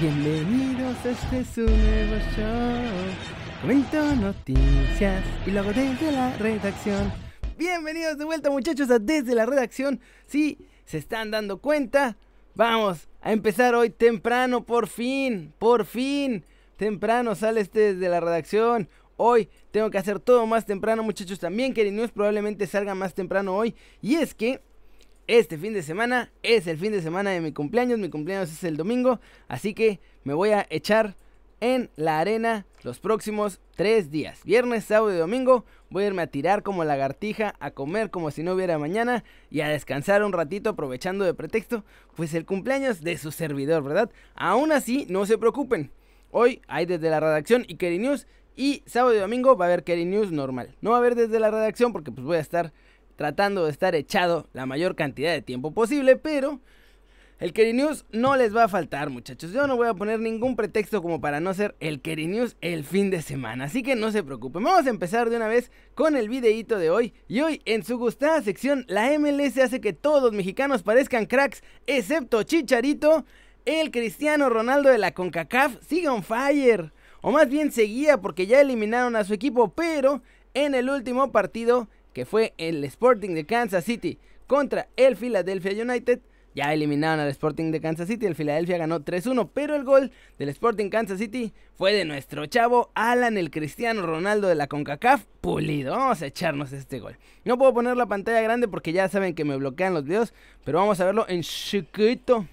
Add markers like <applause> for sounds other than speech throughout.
Bienvenidos a este su nuevo show. Comento noticias y luego desde la redacción. Bienvenidos de vuelta muchachos a Desde la redacción. Si se están dando cuenta, vamos a empezar hoy temprano, por fin, por fin. Temprano sale este desde la redacción. Hoy tengo que hacer todo más temprano muchachos. También que probablemente salga más temprano hoy. Y es que este fin de semana es el fin de semana de mi cumpleaños. Mi cumpleaños es el domingo. Así que me voy a echar en la arena los próximos tres días. Viernes, sábado y domingo voy a irme a tirar como lagartija, a comer como si no hubiera mañana y a descansar un ratito aprovechando de pretexto, pues el cumpleaños de su servidor, ¿verdad? Aún así, no se preocupen. Hoy hay desde la redacción y Kerry News y sábado y domingo va a haber Kerry News normal. No va a haber desde la redacción porque pues voy a estar tratando de estar echado la mayor cantidad de tiempo posible, pero el Kerry News no les va a faltar, muchachos. Yo no voy a poner ningún pretexto como para no ser el Kerry News el fin de semana. Así que no se preocupen. Vamos a empezar de una vez con el videíto de hoy. Y hoy, en su gustada sección, la MLS hace que todos los mexicanos parezcan cracks, excepto Chicharito. El Cristiano Ronaldo de la CONCACAF sigue on fire. O más bien seguía porque ya eliminaron a su equipo, pero en el último partido que fue el Sporting de Kansas City contra el Philadelphia United. Ya eliminaron al Sporting de Kansas City, el Philadelphia ganó 3-1, pero el gol del Sporting Kansas City fue de nuestro chavo Alan el Cristiano Ronaldo de la CONCACAF, pulido. Vamos a echarnos este gol. No puedo poner la pantalla grande porque ya saben que me bloquean los videos, pero vamos a verlo en chiquito.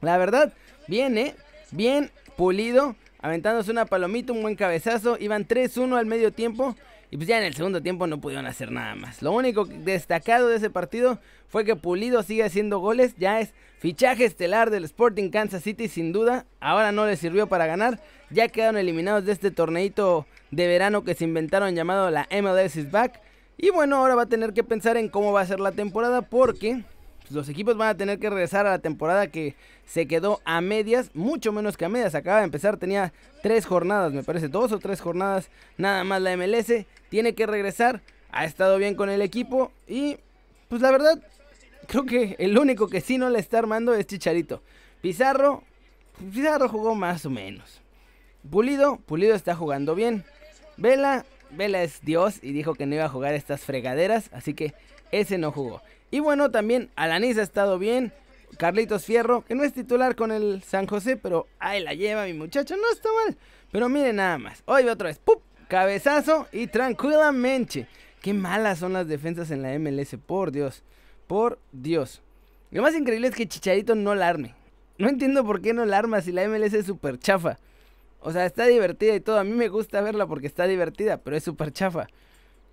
La verdad, bien, ¿eh? Bien pulido, aventándose una palomita, un buen cabezazo, iban 3-1 al medio tiempo. Y pues ya en el segundo tiempo no pudieron hacer nada más. Lo único destacado de ese partido fue que Pulido sigue haciendo goles. Ya es fichaje estelar del Sporting Kansas City sin duda. Ahora no le sirvió para ganar. Ya quedaron eliminados de este torneito de verano que se inventaron llamado la MLS Back. Y bueno, ahora va a tener que pensar en cómo va a ser la temporada porque los equipos van a tener que regresar a la temporada que se quedó a medias, mucho menos que a medias. Acaba de empezar, tenía tres jornadas, me parece, dos o tres jornadas nada más la MLS. Tiene que regresar, ha estado bien con el equipo y pues la verdad, creo que el único que sí no le está armando es Chicharito. Pizarro, Pizarro jugó más o menos. Pulido, Pulido está jugando bien. Vela, Vela es Dios y dijo que no iba a jugar estas fregaderas, así que ese no jugó. Y bueno, también Alanis ha estado bien. Carlitos Fierro, que no es titular con el San José, pero ahí la lleva mi muchacho, no está mal. Pero miren nada más, hoy otra vez, ¡pup! Cabezazo y tranquilamente. Qué malas son las defensas en la MLS, por Dios, por Dios. Lo más increíble es que Chicharito no la arme. No entiendo por qué no la arma si la MLS es súper chafa. O sea, está divertida y todo. A mí me gusta verla porque está divertida, pero es súper chafa.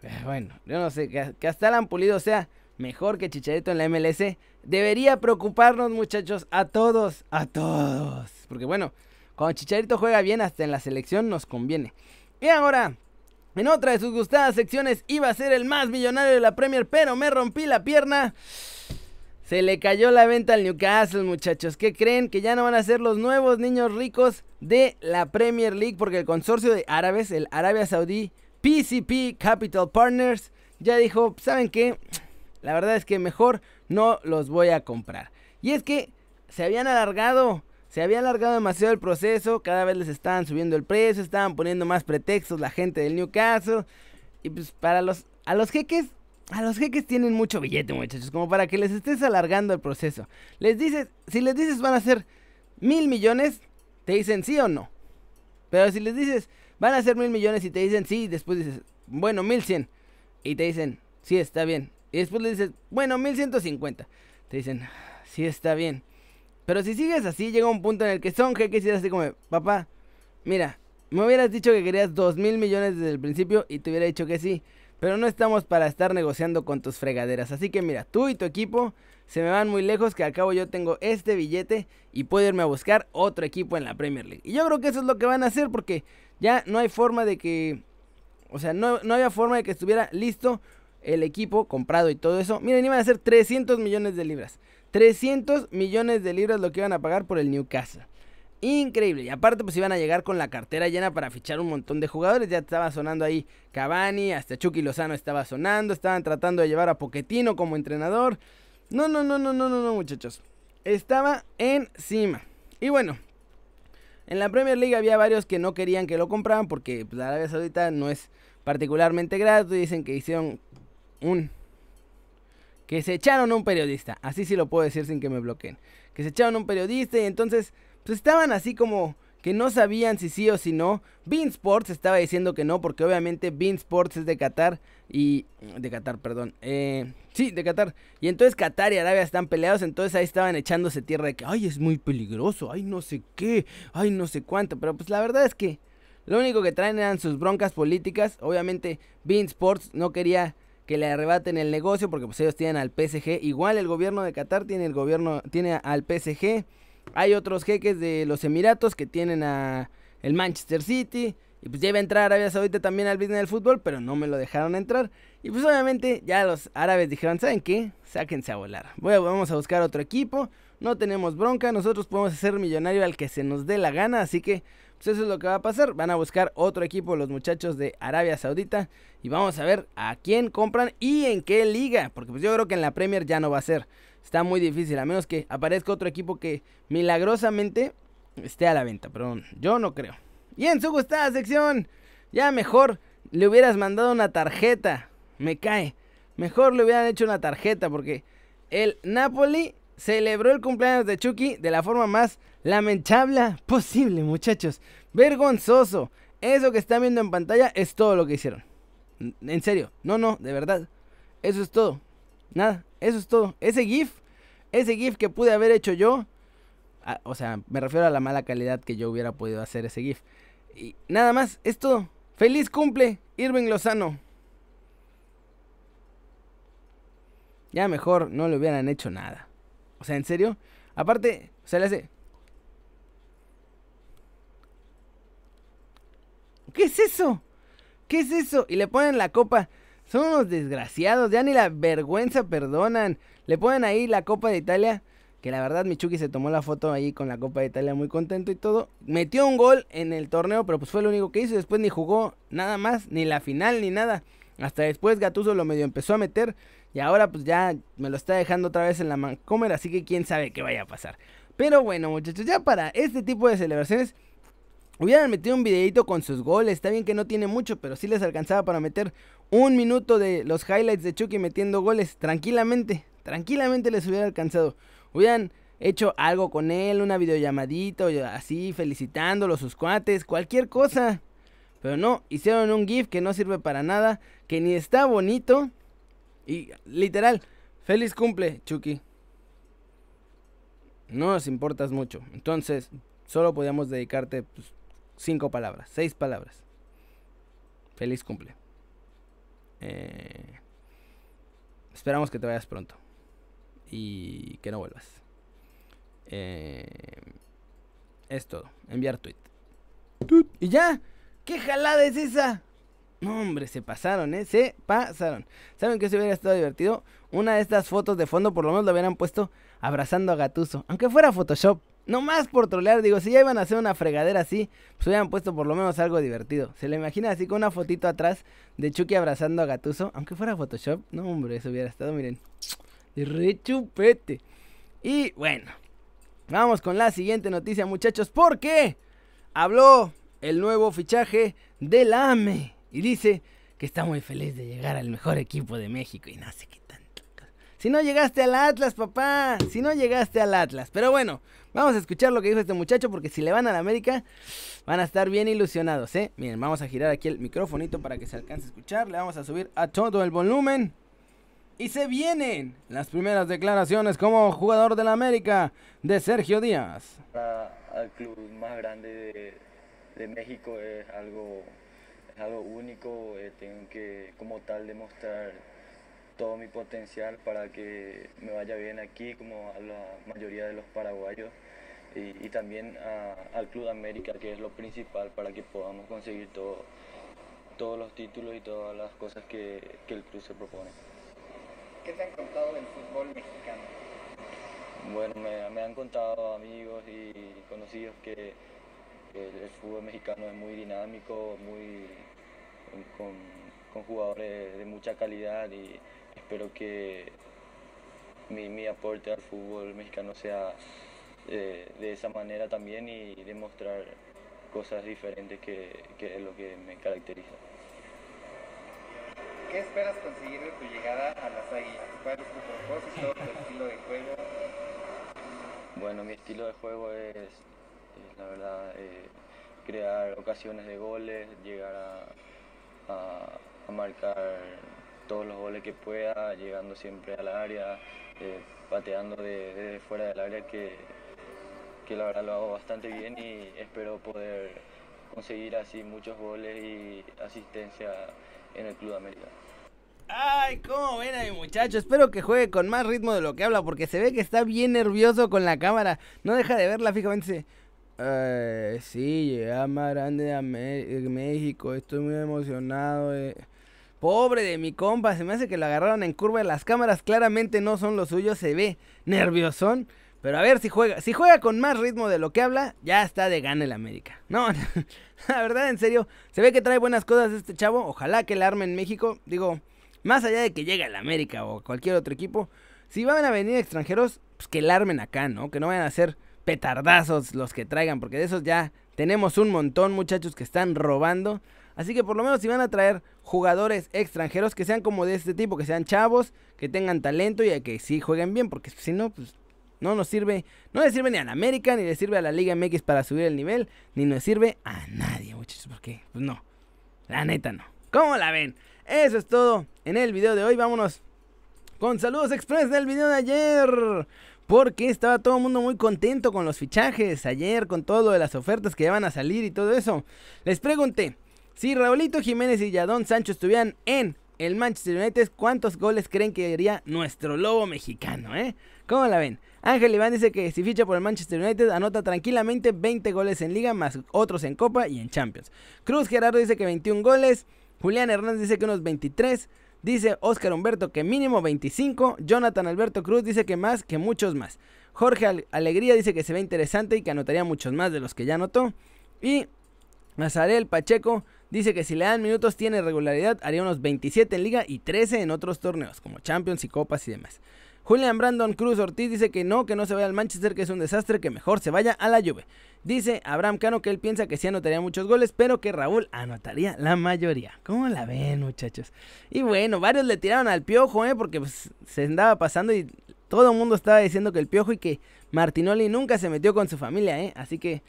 Eh, bueno, yo no sé, que, hasta la han pulido sea mejor que Chicharito en la MLS, debería preocuparnos muchachos a todos, a todos. Porque bueno, cuando Chicharito juega bien hasta en la selección nos conviene. Y ahora, en otra de sus gustadas secciones iba a ser el más millonario de la Premier, pero me rompí la pierna. Se le cayó la venta al Newcastle, muchachos. ¿Qué creen? Que ya no van a ser los nuevos niños ricos de la Premier League porque el consorcio de árabes, el Arabia Saudí PCP Capital Partners, ya dijo, ¿saben qué? La verdad es que mejor no los voy a comprar. Y es que se habían alargado, se había alargado demasiado el proceso, cada vez les estaban subiendo el precio, estaban poniendo más pretextos la gente del Newcastle. Y pues para los a los jeques, a los jeques tienen mucho billete, muchachos, como para que les estés alargando el proceso. Les dices, si les dices van a ser mil millones, te dicen sí o no. Pero si les dices van a ser mil millones y te dicen sí, después dices, bueno, mil cien. Y te dicen, sí, está bien. Y después le dices, bueno, 1150. Te dicen, sí está bien. Pero si sigues así, llega un punto en el que son jeques y así como, papá, mira, me hubieras dicho que querías 2 mil millones desde el principio y te hubiera dicho que sí. Pero no estamos para estar negociando con tus fregaderas. Así que mira, tú y tu equipo se me van muy lejos que al cabo yo tengo este billete y puedo irme a buscar otro equipo en la Premier League. Y yo creo que eso es lo que van a hacer porque ya no hay forma de que... O sea, no, no había forma de que estuviera listo el equipo comprado y todo eso. Miren, iban a ser 300 millones de libras. 300 millones de libras lo que iban a pagar por el Newcastle. Increíble. Y aparte, pues iban a llegar con la cartera llena para fichar un montón de jugadores. Ya estaba sonando ahí Cavani, hasta Chucky Lozano estaba sonando. Estaban tratando de llevar a Poquetino como entrenador. No, no, no, no, no, no, no, muchachos. Estaba encima. Y bueno, En la Premier League había varios que no querían que lo compraran porque pues, la Arabia Saudita no es particularmente grato dicen que hicieron un que se echaron a un periodista, así sí lo puedo decir sin que me bloqueen, que se echaron a un periodista y entonces pues estaban así como que no sabían si sí o si no. Bean Sports estaba diciendo que no, porque obviamente Bean Sports es de Qatar y... De Qatar, perdón. Eh, sí, de Qatar. Y entonces Qatar y Arabia están peleados, entonces ahí estaban echándose tierra de que, ay, es muy peligroso, ay, no sé qué, ay, no sé cuánto. Pero pues la verdad es que lo único que traen eran sus broncas políticas. Obviamente Bean Sports no quería que le arrebaten el negocio porque pues ellos tienen al PSG. Igual el gobierno de Qatar tiene el gobierno tiene al PSG. Hay otros jeques de los Emiratos que tienen a el Manchester City. Y pues ya iba a entrar Arabia Saudita también al business del fútbol, pero no me lo dejaron entrar. Y pues obviamente ya los árabes dijeron, ¿saben qué? Sáquense a volar. Bueno, vamos a buscar otro equipo. No tenemos bronca, nosotros podemos hacer millonario al que se nos dé la gana. Así que pues eso es lo que va a pasar. Van a buscar otro equipo los muchachos de Arabia Saudita. Y vamos a ver a quién compran y en qué liga. Porque pues yo creo que en la Premier ya no va a ser está muy difícil, a menos que aparezca otro equipo que milagrosamente esté a la venta, pero yo no creo. Y en su gustada sección, ya mejor le hubieras mandado una tarjeta, me cae. Mejor le hubieran hecho una tarjeta porque el Napoli celebró el cumpleaños de Chucky de la forma más lamentable posible, muchachos. Vergonzoso. Eso que están viendo en pantalla es todo lo que hicieron. En serio, no, no, de verdad. Eso es todo. Nada, eso es todo. Ese GIF, ese GIF que pude haber hecho yo, o sea, me refiero a la mala calidad que yo hubiera podido hacer ese GIF. Y nada más, es todo. Feliz cumple, Irving Lozano. Ya mejor no le hubieran hecho nada. O sea, en serio. Aparte, se le hace. ¿Qué es eso? ¿Qué es eso? Y le ponen la copa. Son unos desgraciados, ya ni la vergüenza perdonan. Le ponen ahí la Copa de Italia, que la verdad Michuki se tomó la foto ahí con la Copa de Italia muy contento y todo. Metió un gol en el torneo, pero pues fue lo único que hizo. Después ni jugó nada más, ni la final, ni nada. Hasta después Gatuso lo medio empezó a meter y ahora pues ya me lo está dejando otra vez en la Mancomer, así que quién sabe qué vaya a pasar. Pero bueno muchachos, ya para este tipo de celebraciones Hubieran metido un videito con sus goles. Está bien que no tiene mucho, pero sí les alcanzaba para meter un minuto de los highlights de Chucky metiendo goles. Tranquilamente, tranquilamente les hubiera alcanzado. Hubieran hecho algo con él, una videollamadita, así, felicitándolo, sus cuates, cualquier cosa. Pero no, hicieron un GIF que no sirve para nada, que ni está bonito. Y literal, feliz cumple, Chucky. No nos importas mucho. Entonces, solo podíamos dedicarte pues, cinco palabras, seis palabras. Feliz cumple. Eh, esperamos que te vayas pronto. Y que no vuelvas. Eh, es todo. Enviar tweet. Y ya. ¿Qué jalada es esa? No, hombre, se pasaron, ¿eh? Se pasaron. ¿Saben que se hubiera estado divertido? Una de estas fotos de fondo, por lo menos lo hubieran puesto abrazando a Gatuso. Aunque fuera Photoshop. No más por trolear, digo, si ya iban a hacer una fregadera así, pues hubieran puesto por lo menos algo divertido. Se le imagina así con una fotito atrás de Chucky abrazando a Gatuso, aunque fuera Photoshop. No, hombre, eso hubiera estado, miren, de re chupete. Y bueno, vamos con la siguiente noticia, muchachos, porque habló el nuevo fichaje del AME y dice que está muy feliz de llegar al mejor equipo de México y no sé qué si no llegaste al Atlas, papá. Si no llegaste al Atlas. Pero bueno, vamos a escuchar lo que dijo este muchacho porque si le van a la América van a estar bien ilusionados, ¿eh? Miren, vamos a girar aquí el microfonito para que se alcance a escuchar. Le vamos a subir a todo el volumen. Y se vienen las primeras declaraciones como jugador de la América de Sergio Díaz. Al club más grande de, México es algo, es algo único. Eh, tengo que como tal demostrar todo mi potencial para que me vaya bien aquí, como a la mayoría de los paraguayos, y, también al Club América, que es lo principal para que podamos conseguir todo, todos los títulos y todas las cosas que, el club se propone. ¿Qué te han contado del fútbol mexicano? Bueno, me, han contado amigos y conocidos que, el, fútbol mexicano es muy dinámico, muy con, con jugadores de mucha calidad y espero que mi, aporte al fútbol mexicano sea eh, de esa manera también y demostrar cosas diferentes que, que es lo que me caracteriza. ¿Qué esperas conseguir de tu llegada a las Águilas? ¿Cuál es tu propósito, tu estilo de juego? Bueno, mi estilo de juego es la verdad, eh, crear ocasiones de goles, llegar a, marcar todos los goles que pueda, llegando siempre al área, eh, pateando de- desde fuera del área, que, que la verdad lo hago bastante bien y espero poder conseguir así muchos goles y asistencia en el Club América. Ay, cómo ven a mi muchacho. Espero que juegue con más ritmo de lo que habla, porque se ve que está bien nervioso con la cámara. No deja de verla fijamente. "Eh, sí, llegué más grande de México. Estoy muy emocionado. eh". Pobre de mi compa, se me hace que lo agarraron en curva. Las cámaras claramente no son los suyos, se ve nerviosón. Pero a ver si juega. Si juega con más ritmo de lo que habla, ya está de gana el América. <laughs> No, <laughs> la verdad, en serio, se ve que trae buenas cosas este chavo. Ojalá que la arme en México. Digo, más allá de que llegue al América o cualquier otro equipo, si van a venir extranjeros, pues que la armen acá, ¿no? Que no vayan a ser petardazos los que traigan, porque de esos ya tenemos un montón, muchachos, que están robando. Así que por lo menos si van a traer jugadores extranjeros que sean como de este tipo, que sean chavos, que tengan talento y que sí jueguen bien, porque si no, pues no nos sirve, no le sirve ni a la América, ni le sirve a la Liga MX para subir el nivel, ni nos sirve a nadie, muchachos, porque pues no, la neta no. ¿Cómo la ven? Eso es todo en el video de hoy, vámonos con saludos express del video de ayer. Porque estaba todo el mundo muy contento con los fichajes ayer, con todo de las ofertas que ya van a salir y todo eso. Les pregunté, si Raulito Jiménez y Yadón Sancho estuvieran en el Manchester United, ¿cuántos goles creen que haría nuestro lobo mexicano, eh? ¿Cómo la ven? Ángel Iván dice que si ficha por el Manchester United anota tranquilamente 20 goles en liga más otros en Copa y en Champions. Cruz Gerardo dice que 21 goles. Julián Hernández dice que unos 23. Dice Oscar Humberto que mínimo 25. Jonathan Alberto Cruz dice que más, que muchos más. Jorge Al- Alegría dice que se ve interesante y que anotaría muchos más de los que ya anotó. Y Nazarel Pacheco dice que si le dan minutos tiene regularidad, haría unos 27 en liga y 13 en otros torneos, como Champions y Copas y demás. Julian Brandon Cruz Ortiz dice que no, que no se vaya al Manchester, que es un desastre, que mejor se vaya a la Juve. Dice Abraham Cano que él piensa que sí anotaría muchos goles, pero que Raúl anotaría la mayoría. ¿Cómo la ven, muchachos? Y bueno, varios le tiraron al piojo, ¿eh? Porque pues, se andaba pasando y todo el mundo estaba diciendo que el piojo y que Martinoli nunca se metió con su familia, ¿eh? Así que,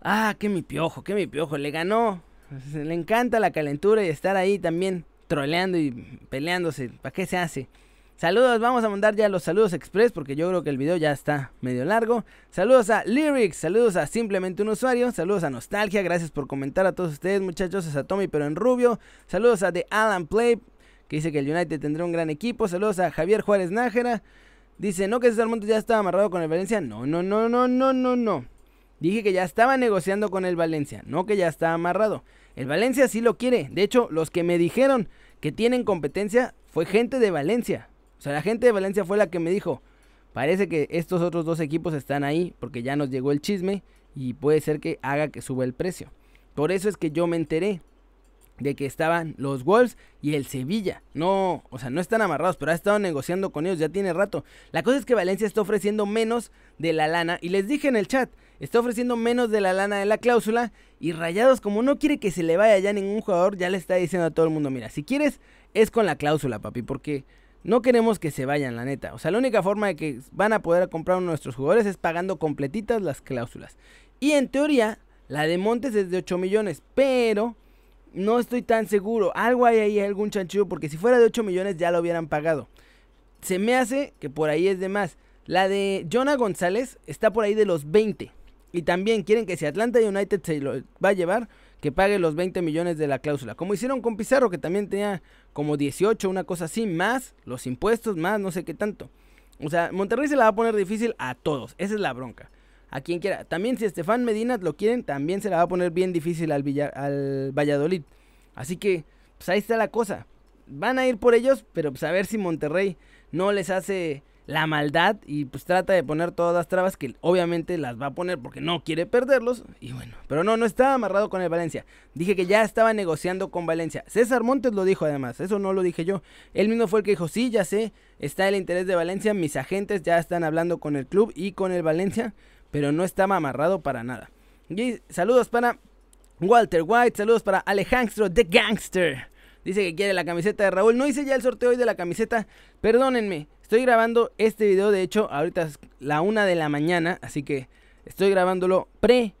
ah, que mi piojo, que mi piojo, le ganó. Le encanta la calentura y estar ahí también troleando y peleándose. ¿Para qué se hace? Saludos, vamos a mandar ya los saludos express porque yo creo que el video ya está medio largo. Saludos a Lyrics, saludos a Simplemente un Usuario, saludos a Nostalgia, gracias por comentar a todos ustedes muchachos, a Tommy pero en rubio, saludos a The Alan Play, que dice que el United tendrá un gran equipo, saludos a Javier Juárez Nájera, dice, ¿no que César Montes ya estaba amarrado con el Valencia? No, no, no, no, no, no, no. Dije que ya estaba negociando con el Valencia, no que ya está amarrado. El Valencia sí lo quiere, de hecho, los que me dijeron que tienen competencia fue gente de Valencia. O sea, la gente de Valencia fue la que me dijo, parece que estos otros dos equipos están ahí porque ya nos llegó el chisme y puede ser que haga que suba el precio. Por eso es que yo me enteré de que estaban los Wolves y el Sevilla. No, o sea, no están amarrados, pero ha estado negociando con ellos, ya tiene rato. La cosa es que Valencia está ofreciendo menos de la lana y les dije en el chat, está ofreciendo menos de la lana de la cláusula y Rayados como no quiere que se le vaya ya ningún jugador, ya le está diciendo a todo el mundo, mira, si quieres es con la cláusula, papi, porque no queremos que se vayan, la neta. O sea, la única forma de que van a poder comprar uno de nuestros jugadores es pagando completitas las cláusulas. Y en teoría, la de Montes es de 8 millones, pero no estoy tan seguro. Algo hay ahí, algún chanchullo, porque si fuera de 8 millones ya lo hubieran pagado. Se me hace que por ahí es de más. La de Jonah González está por ahí de los 20. Y también quieren que si Atlanta United se lo va a llevar, que pague los 20 millones de la cláusula. Como hicieron con Pizarro, que también tenía como 18, una cosa así, más los impuestos, más no sé qué tanto. O sea, Monterrey se la va a poner difícil a todos. Esa es la bronca. A quien quiera. También si Estefan Medina lo quieren, también se la va a poner bien difícil al, Villa- al Valladolid. Así que, pues ahí está la cosa. Van a ir por ellos, pero pues a ver si Monterrey no les hace la maldad y pues trata de poner todas las trabas que obviamente las va a poner porque no quiere perderlos. Y bueno, pero no, no estaba amarrado con el Valencia. Dije que ya estaba negociando con Valencia. César Montes lo dijo además, eso no lo dije yo. Él mismo fue el que dijo, sí, ya sé, está el interés de Valencia, mis agentes ya están hablando con el club y con el Valencia, pero no estaba amarrado para nada. Y saludos para Walter White, saludos para Alejandro The Gangster. Dice que quiere la camiseta de Raúl. No hice ya el sorteo hoy de la camiseta. Perdónenme. Estoy grabando este video, de hecho, ahorita es la una de la mañana, así que estoy grabándolo pre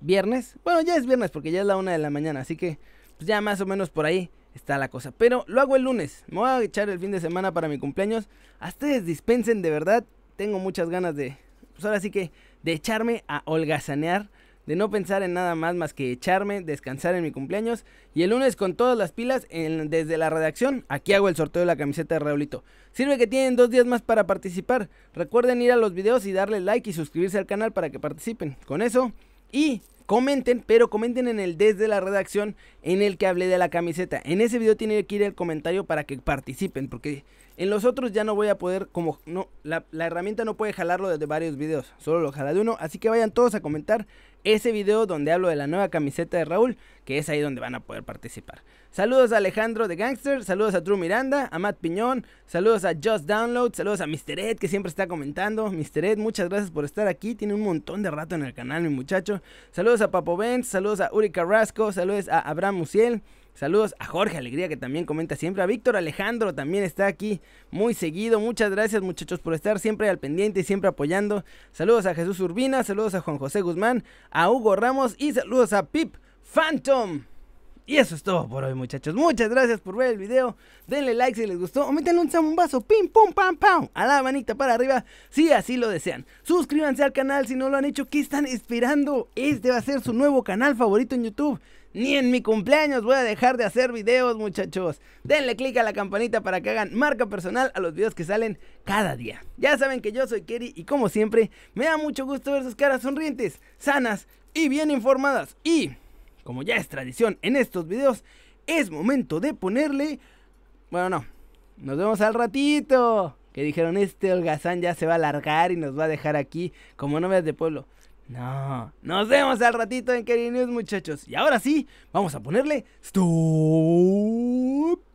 viernes. Bueno, ya es viernes porque ya es la una de la mañana, así que pues ya más o menos por ahí está la cosa. Pero lo hago el lunes. Me voy a echar el fin de semana para mi cumpleaños. A ustedes dispensen, de verdad. Tengo muchas ganas de, pues ahora sí que, de echarme a holgazanear de no pensar en nada más más que echarme, descansar en mi cumpleaños. Y el lunes con todas las pilas desde la redacción, aquí hago el sorteo de la camiseta de Raulito. Sirve que tienen dos días más para participar. Recuerden ir a los videos y darle like y suscribirse al canal para que participen. Con eso y comenten, pero comenten en el desde la redacción en el que hablé de la camiseta. En ese video tiene que ir el comentario para que participen, porque en los otros ya no voy a poder, como no, la, la herramienta no puede jalarlo desde varios videos, solo lo jala de uno. Así que vayan todos a comentar ese video donde hablo de la nueva camiseta de Raúl, que es ahí donde van a poder participar. Saludos a Alejandro de Gangster, saludos a Drew Miranda, a Matt Piñón, saludos a Just Download, saludos a Mr. Ed que siempre está comentando. Mr. Ed, muchas gracias por estar aquí, tiene un montón de rato en el canal, mi muchacho. Saludos a Papo Benz, saludos a Uri Carrasco, saludos a Abraham Musiel. Saludos a Jorge Alegría que también comenta siempre. A Víctor Alejandro también está aquí muy seguido. Muchas gracias muchachos por estar siempre al pendiente y siempre apoyando. Saludos a Jesús Urbina, saludos a Juan José Guzmán, a Hugo Ramos y saludos a Pip Phantom. Y eso es todo por hoy, muchachos. Muchas gracias por ver el video. Denle like si les gustó. O métanle un zambombazo. Pim, pum, pam, pam. A la manita para arriba. Si así lo desean. Suscríbanse al canal si no lo han hecho. ¿Qué están esperando? Este va a ser su nuevo canal favorito en YouTube. Ni en mi cumpleaños voy a dejar de hacer videos, muchachos. Denle click a la campanita para que hagan marca personal a los videos que salen cada día. Ya saben que yo soy Kerry y como siempre, me da mucho gusto ver sus caras sonrientes, sanas y bien informadas. Y como ya es tradición en estos videos, es momento de ponerle... Bueno, no. Nos vemos al ratito. Que dijeron, este holgazán ya se va a largar y nos va a dejar aquí como novias de pueblo. No, nos vemos al ratito en Kerry News, muchachos. Y ahora sí, vamos a ponerle... Stop.